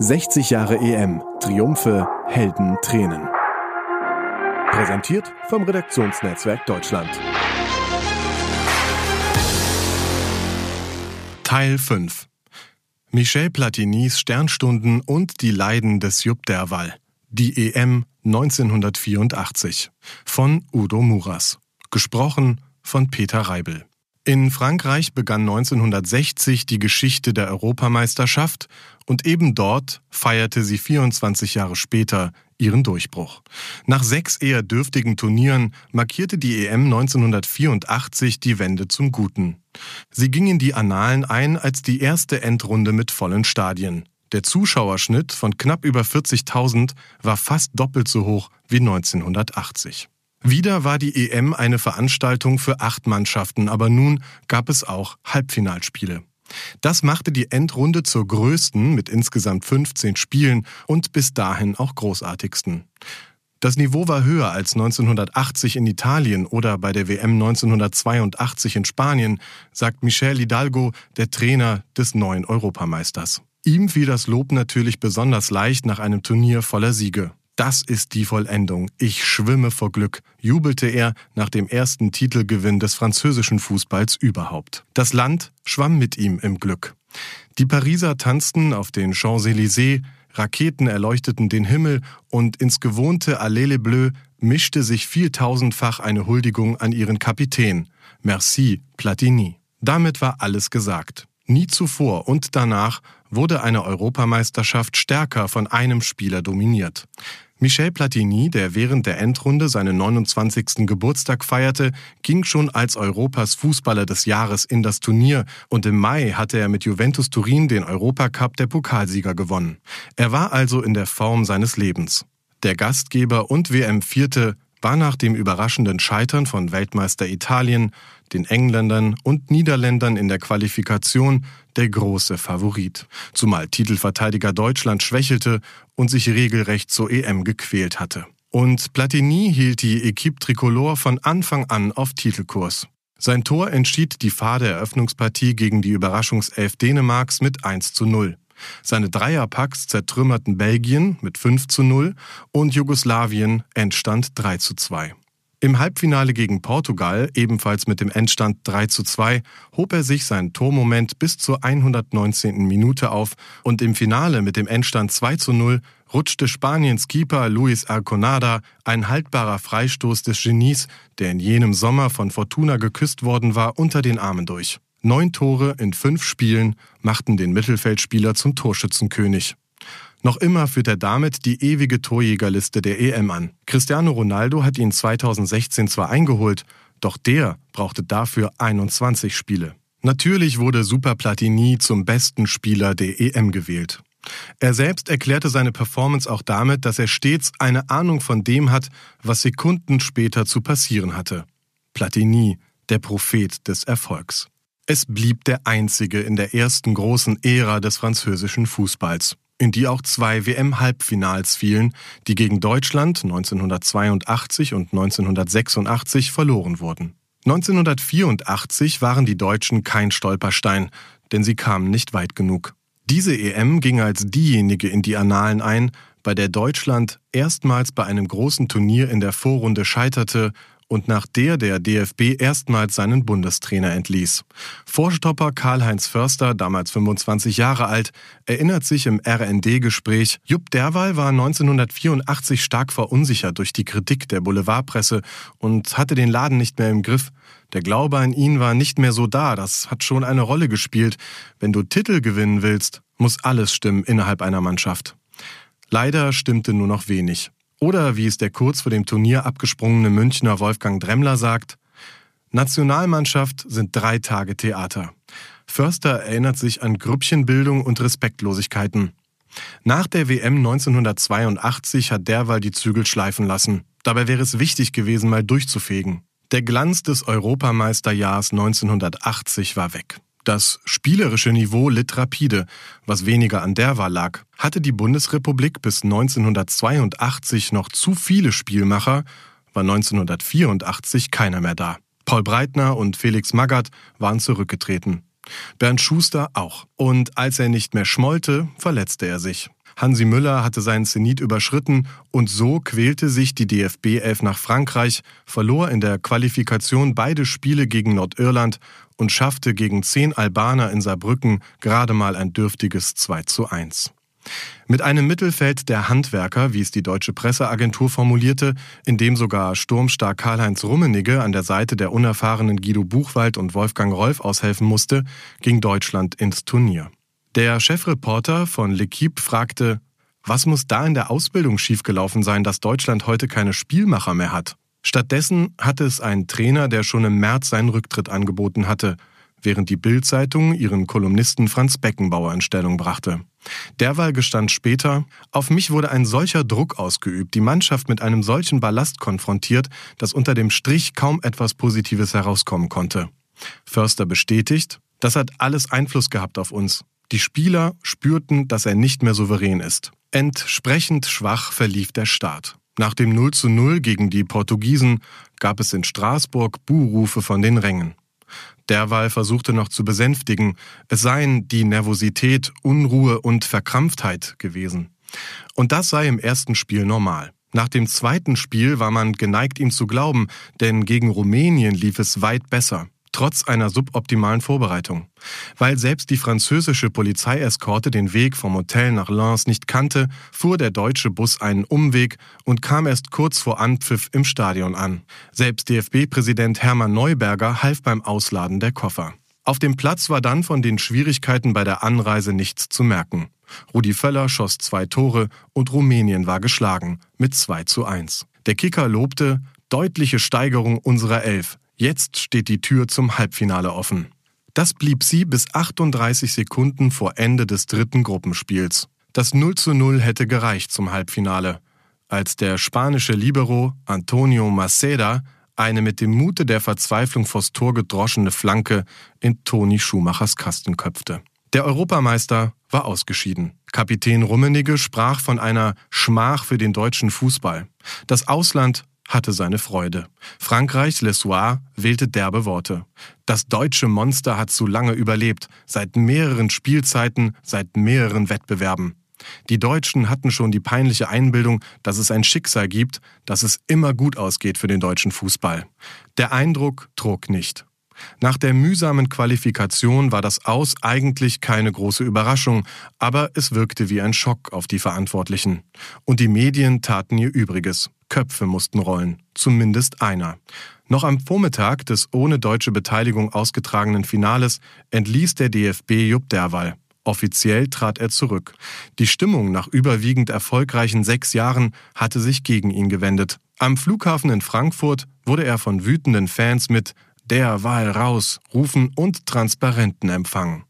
60 Jahre EM. Triumphe, Helden, Tränen. Präsentiert vom Redaktionsnetzwerk Deutschland. Teil 5 Michel Platinis Sternstunden und die Leiden des Jupp Derwal. Die EM 1984 von Udo Muras. Gesprochen von Peter Reibel. In Frankreich begann 1960 die Geschichte der Europameisterschaft und eben dort feierte sie 24 Jahre später ihren Durchbruch. Nach sechs eher dürftigen Turnieren markierte die EM 1984 die Wende zum Guten. Sie ging in die Annalen ein als die erste Endrunde mit vollen Stadien. Der Zuschauerschnitt von knapp über 40.000 war fast doppelt so hoch wie 1980. Wieder war die EM eine Veranstaltung für acht Mannschaften, aber nun gab es auch Halbfinalspiele. Das machte die Endrunde zur größten mit insgesamt 15 Spielen und bis dahin auch großartigsten. Das Niveau war höher als 1980 in Italien oder bei der WM 1982 in Spanien, sagt Michel Hidalgo, der Trainer des neuen Europameisters. Ihm fiel das Lob natürlich besonders leicht nach einem Turnier voller Siege. Das ist die Vollendung. Ich schwimme vor Glück, jubelte er nach dem ersten Titelgewinn des französischen Fußballs überhaupt. Das Land schwamm mit ihm im Glück. Die Pariser tanzten auf den Champs-Élysées, Raketen erleuchteten den Himmel und ins gewohnte Allée les Bleus mischte sich vieltausendfach eine Huldigung an ihren Kapitän. Merci, Platini. Damit war alles gesagt. Nie zuvor und danach wurde eine Europameisterschaft stärker von einem Spieler dominiert. Michel Platini, der während der Endrunde seinen 29. Geburtstag feierte, ging schon als Europas Fußballer des Jahres in das Turnier und im Mai hatte er mit Juventus Turin den Europacup der Pokalsieger gewonnen. Er war also in der Form seines Lebens. Der Gastgeber und WM-Vierte war nach dem überraschenden Scheitern von Weltmeister Italien, den Engländern und Niederländern in der Qualifikation der große Favorit, zumal Titelverteidiger Deutschland schwächelte und sich regelrecht zur EM gequält hatte. Und Platini hielt die Equipe Tricolore von Anfang an auf Titelkurs. Sein Tor entschied die fade Eröffnungspartie gegen die Überraschungself Dänemarks mit 1 zu 0. Seine Dreierpacks zertrümmerten Belgien mit 5 zu 0 und Jugoslawien entstand 3 zu 2. Im Halbfinale gegen Portugal, ebenfalls mit dem Endstand 3 zu 2, hob er sich seinen Tormoment bis zur 119. Minute auf und im Finale mit dem Endstand 2 zu 0 rutschte Spaniens Keeper Luis Arconada, ein haltbarer Freistoß des Genies, der in jenem Sommer von Fortuna geküsst worden war, unter den Armen durch. Neun Tore in fünf Spielen machten den Mittelfeldspieler zum Torschützenkönig. Noch immer führt er damit die ewige Torjägerliste der EM an. Cristiano Ronaldo hat ihn 2016 zwar eingeholt, doch der brauchte dafür 21 Spiele. Natürlich wurde Super Platini zum besten Spieler der EM gewählt. Er selbst erklärte seine Performance auch damit, dass er stets eine Ahnung von dem hat, was Sekunden später zu passieren hatte. Platini, der Prophet des Erfolgs. Es blieb der einzige in der ersten großen Ära des französischen Fußballs, in die auch zwei WM-Halbfinals fielen, die gegen Deutschland 1982 und 1986 verloren wurden. 1984 waren die Deutschen kein Stolperstein, denn sie kamen nicht weit genug. Diese EM ging als diejenige in die Annalen ein, bei der Deutschland erstmals bei einem großen Turnier in der Vorrunde scheiterte und nach der der DFB erstmals seinen Bundestrainer entließ. Vorstopper Karl-Heinz Förster, damals 25 Jahre alt, erinnert sich im RND-Gespräch, Jupp Derwal war 1984 stark verunsichert durch die Kritik der Boulevardpresse und hatte den Laden nicht mehr im Griff. Der Glaube an ihn war nicht mehr so da, das hat schon eine Rolle gespielt. Wenn du Titel gewinnen willst, muss alles stimmen innerhalb einer Mannschaft. Leider stimmte nur noch wenig. Oder wie es der kurz vor dem Turnier abgesprungene Münchner Wolfgang Dremmler sagt, Nationalmannschaft sind drei Tage Theater. Förster erinnert sich an Grüppchenbildung und Respektlosigkeiten. Nach der WM 1982 hat Derwal die Zügel schleifen lassen. Dabei wäre es wichtig gewesen, mal durchzufegen. Der Glanz des Europameisterjahrs 1980 war weg. Das spielerische Niveau litt rapide, was weniger an der war lag. Hatte die Bundesrepublik bis 1982 noch zu viele Spielmacher, war 1984 keiner mehr da. Paul Breitner und Felix Magath waren zurückgetreten. Bernd Schuster auch. Und als er nicht mehr schmollte, verletzte er sich. Hansi Müller hatte seinen Zenit überschritten und so quälte sich die DFB 11 nach Frankreich, verlor in der Qualifikation beide Spiele gegen Nordirland und schaffte gegen zehn Albaner in Saarbrücken gerade mal ein dürftiges 2 zu 1. Mit einem Mittelfeld der Handwerker, wie es die deutsche Presseagentur formulierte, in dem sogar Sturmstar Karl-Heinz Rummenigge an der Seite der unerfahrenen Guido Buchwald und Wolfgang Rolf aushelfen musste, ging Deutschland ins Turnier. Der Chefreporter von L'Equipe fragte, was muss da in der Ausbildung schiefgelaufen sein, dass Deutschland heute keine Spielmacher mehr hat? Stattdessen hatte es einen Trainer, der schon im März seinen Rücktritt angeboten hatte – während die Bild-Zeitung ihren Kolumnisten Franz Beckenbauer in Stellung brachte. Derweil gestand später, auf mich wurde ein solcher Druck ausgeübt, die Mannschaft mit einem solchen Ballast konfrontiert, dass unter dem Strich kaum etwas Positives herauskommen konnte. Förster bestätigt, das hat alles Einfluss gehabt auf uns. Die Spieler spürten, dass er nicht mehr souverän ist. Entsprechend schwach verlief der Start. Nach dem 0 zu 0 gegen die Portugiesen gab es in Straßburg Buhrufe von den Rängen. Derweil versuchte noch zu besänftigen, es seien die Nervosität, Unruhe und Verkrampftheit gewesen. Und das sei im ersten Spiel normal. Nach dem zweiten Spiel war man geneigt, ihm zu glauben, denn gegen Rumänien lief es weit besser trotz einer suboptimalen Vorbereitung. Weil selbst die französische Polizeieskorte den Weg vom Hotel nach Lens nicht kannte, fuhr der deutsche Bus einen Umweg und kam erst kurz vor Anpfiff im Stadion an. Selbst DFB-Präsident Hermann Neuberger half beim Ausladen der Koffer. Auf dem Platz war dann von den Schwierigkeiten bei der Anreise nichts zu merken. Rudi Völler schoss zwei Tore und Rumänien war geschlagen mit 2 zu 1. Der Kicker lobte deutliche Steigerung unserer Elf. Jetzt steht die Tür zum Halbfinale offen. Das blieb sie bis 38 Sekunden vor Ende des dritten Gruppenspiels. Das 0 zu 0 hätte gereicht zum Halbfinale, als der spanische Libero Antonio Maceda eine mit dem Mute der Verzweiflung vors Tor gedroschene Flanke in Toni Schumachers Kasten köpfte. Der Europameister war ausgeschieden. Kapitän Rummenigge sprach von einer Schmach für den deutschen Fußball. Das Ausland hatte seine Freude. Frankreichs Le Soir wählte derbe Worte. Das deutsche Monster hat zu lange überlebt, seit mehreren Spielzeiten, seit mehreren Wettbewerben. Die Deutschen hatten schon die peinliche Einbildung, dass es ein Schicksal gibt, dass es immer gut ausgeht für den deutschen Fußball. Der Eindruck trug nicht. Nach der mühsamen Qualifikation war das Aus eigentlich keine große Überraschung, aber es wirkte wie ein Schock auf die Verantwortlichen. Und die Medien taten ihr Übriges. Köpfe mussten rollen, zumindest einer. Noch am Vormittag des ohne deutsche Beteiligung ausgetragenen Finales entließ der DFB Jupp Derwall. Offiziell trat er zurück. Die Stimmung nach überwiegend erfolgreichen sechs Jahren hatte sich gegen ihn gewendet. Am Flughafen in Frankfurt wurde er von wütenden Fans mit Der Wahl raus rufen und Transparenten empfangen.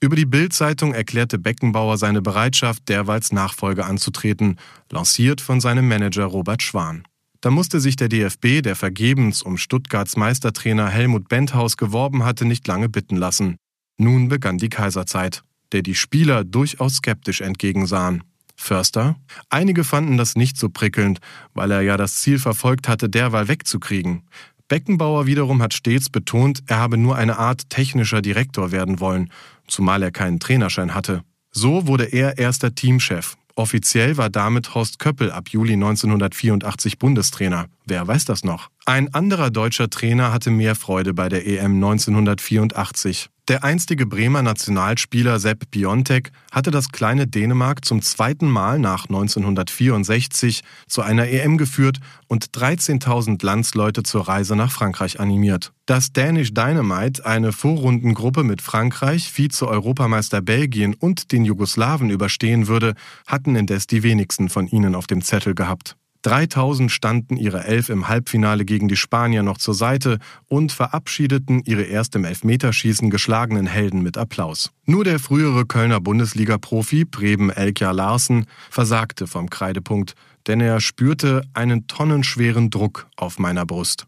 Über die Bild-Zeitung erklärte Beckenbauer seine Bereitschaft, derweils Nachfolge anzutreten, lanciert von seinem Manager Robert Schwan. Da musste sich der DFB, der vergebens um Stuttgarts Meistertrainer Helmut Benthaus geworben hatte, nicht lange bitten lassen. Nun begann die Kaiserzeit, der die Spieler durchaus skeptisch entgegensahen. Förster? Einige fanden das nicht so prickelnd, weil er ja das Ziel verfolgt hatte, derweil wegzukriegen. Beckenbauer wiederum hat stets betont, er habe nur eine Art technischer Direktor werden wollen, zumal er keinen Trainerschein hatte. So wurde er erster Teamchef. Offiziell war damit Horst Köppel ab Juli 1984 Bundestrainer. Wer weiß das noch? Ein anderer deutscher Trainer hatte mehr Freude bei der EM 1984. Der einstige Bremer Nationalspieler Sepp Biontek hatte das kleine Dänemark zum zweiten Mal nach 1964 zu einer EM geführt und 13.000 Landsleute zur Reise nach Frankreich animiert. Dass Danish Dynamite eine Vorrundengruppe mit Frankreich, Vize-Europameister Belgien und den Jugoslawen überstehen würde, hatten indes die wenigsten von ihnen auf dem Zettel gehabt. 3000 standen ihre Elf im Halbfinale gegen die Spanier noch zur Seite und verabschiedeten ihre erst im Elfmeterschießen geschlagenen Helden mit Applaus. Nur der frühere Kölner Bundesliga-Profi Preben Elkjar Larsen versagte vom Kreidepunkt, denn er spürte einen tonnenschweren Druck auf meiner Brust.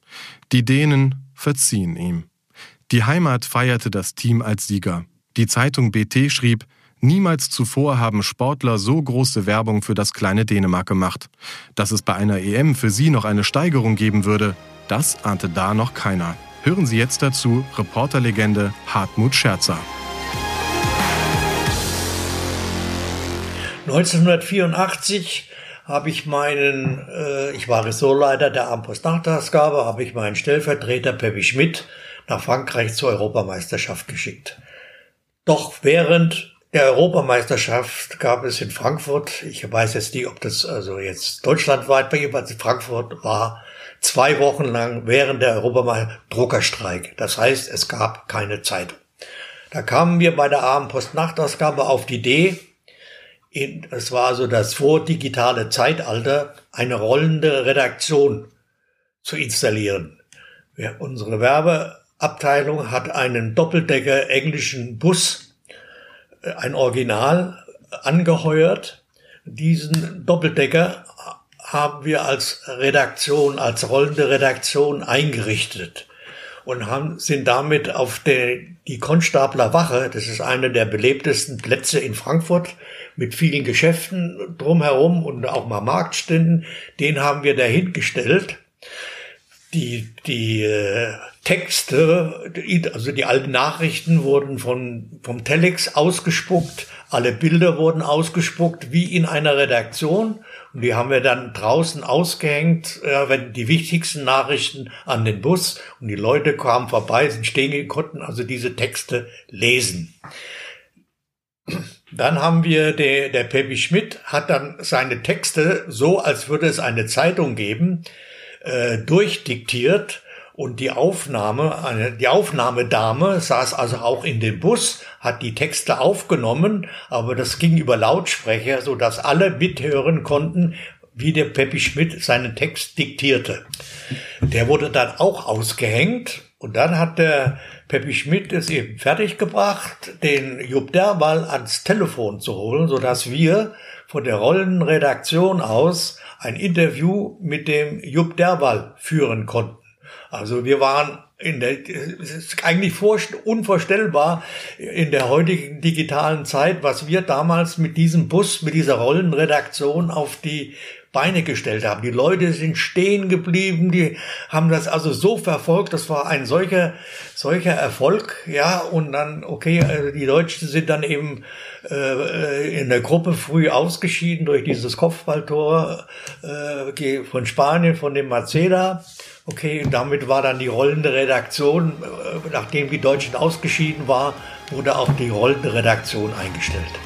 Die Dänen verziehen ihm. Die Heimat feierte das Team als Sieger. Die Zeitung BT schrieb, Niemals zuvor haben Sportler so große Werbung für das kleine Dänemark gemacht. Dass es bei einer EM für sie noch eine Steigerung geben würde, das ahnte da noch keiner. Hören Sie jetzt dazu Reporterlegende Hartmut Scherzer. 1984 habe ich meinen, äh, ich war Ressortleiter der Armpost-Nachtausgabe, habe ich meinen Stellvertreter Peppi Schmidt nach Frankreich zur Europameisterschaft geschickt. Doch während der Europameisterschaft gab es in Frankfurt, ich weiß jetzt nicht, ob das also jetzt deutschlandweit bei jeweils Frankfurt war, zwei Wochen lang während der Europameisterschaft Druckerstreik. Das heißt, es gab keine Zeitung. Da kamen wir bei der Abendpost-Nachtausgabe auf die Idee, es war also das vordigitale Zeitalter, eine rollende Redaktion zu installieren. Ja, unsere Werbeabteilung hat einen Doppeldecker englischen Bus, ein Original, angeheuert. Diesen Doppeldecker haben wir als Redaktion, als rollende Redaktion eingerichtet und haben, sind damit auf der, die Konstabler Wache, das ist einer der belebtesten Plätze in Frankfurt, mit vielen Geschäften drumherum und auch mal Marktständen, den haben wir dahingestellt. Die, die äh, Texte, also die alten Nachrichten wurden von, vom Telex ausgespuckt, alle Bilder wurden ausgespuckt, wie in einer Redaktion. Und die haben wir dann draußen ausgehängt, äh, wenn die wichtigsten Nachrichten an den Bus und die Leute kamen vorbei, sind stehen, konnten also diese Texte lesen. Dann haben wir der, der Peppi Schmidt hat dann seine Texte so, als würde es eine Zeitung geben, äh, durchdiktiert und die Aufnahme, eine, die Aufnahmedame saß also auch in dem Bus, hat die Texte aufgenommen, aber das ging über Lautsprecher, so dass alle mithören konnten, wie der Peppi Schmidt seinen Text diktierte. Der wurde dann auch ausgehängt und dann hat der Peppi Schmidt es eben fertiggebracht, den Jupp Derwal ans Telefon zu holen, so dass wir von der Rollenredaktion aus ein Interview mit dem Jupp Derwal führen konnten. Also wir waren in der, es ist eigentlich unvorstellbar in der heutigen digitalen Zeit, was wir damals mit diesem Bus, mit dieser Rollenredaktion auf die Beine gestellt haben. Die Leute sind stehen geblieben, die haben das also so verfolgt, das war ein solcher, solcher Erfolg, ja, und dann, okay, also die Deutschen sind dann eben äh, in der Gruppe früh ausgeschieden durch dieses Kopfballtor äh, von Spanien, von dem Maceda. Okay, damit war dann die rollende Redaktion, äh, nachdem die Deutschen ausgeschieden war, wurde auch die rollende Redaktion eingestellt.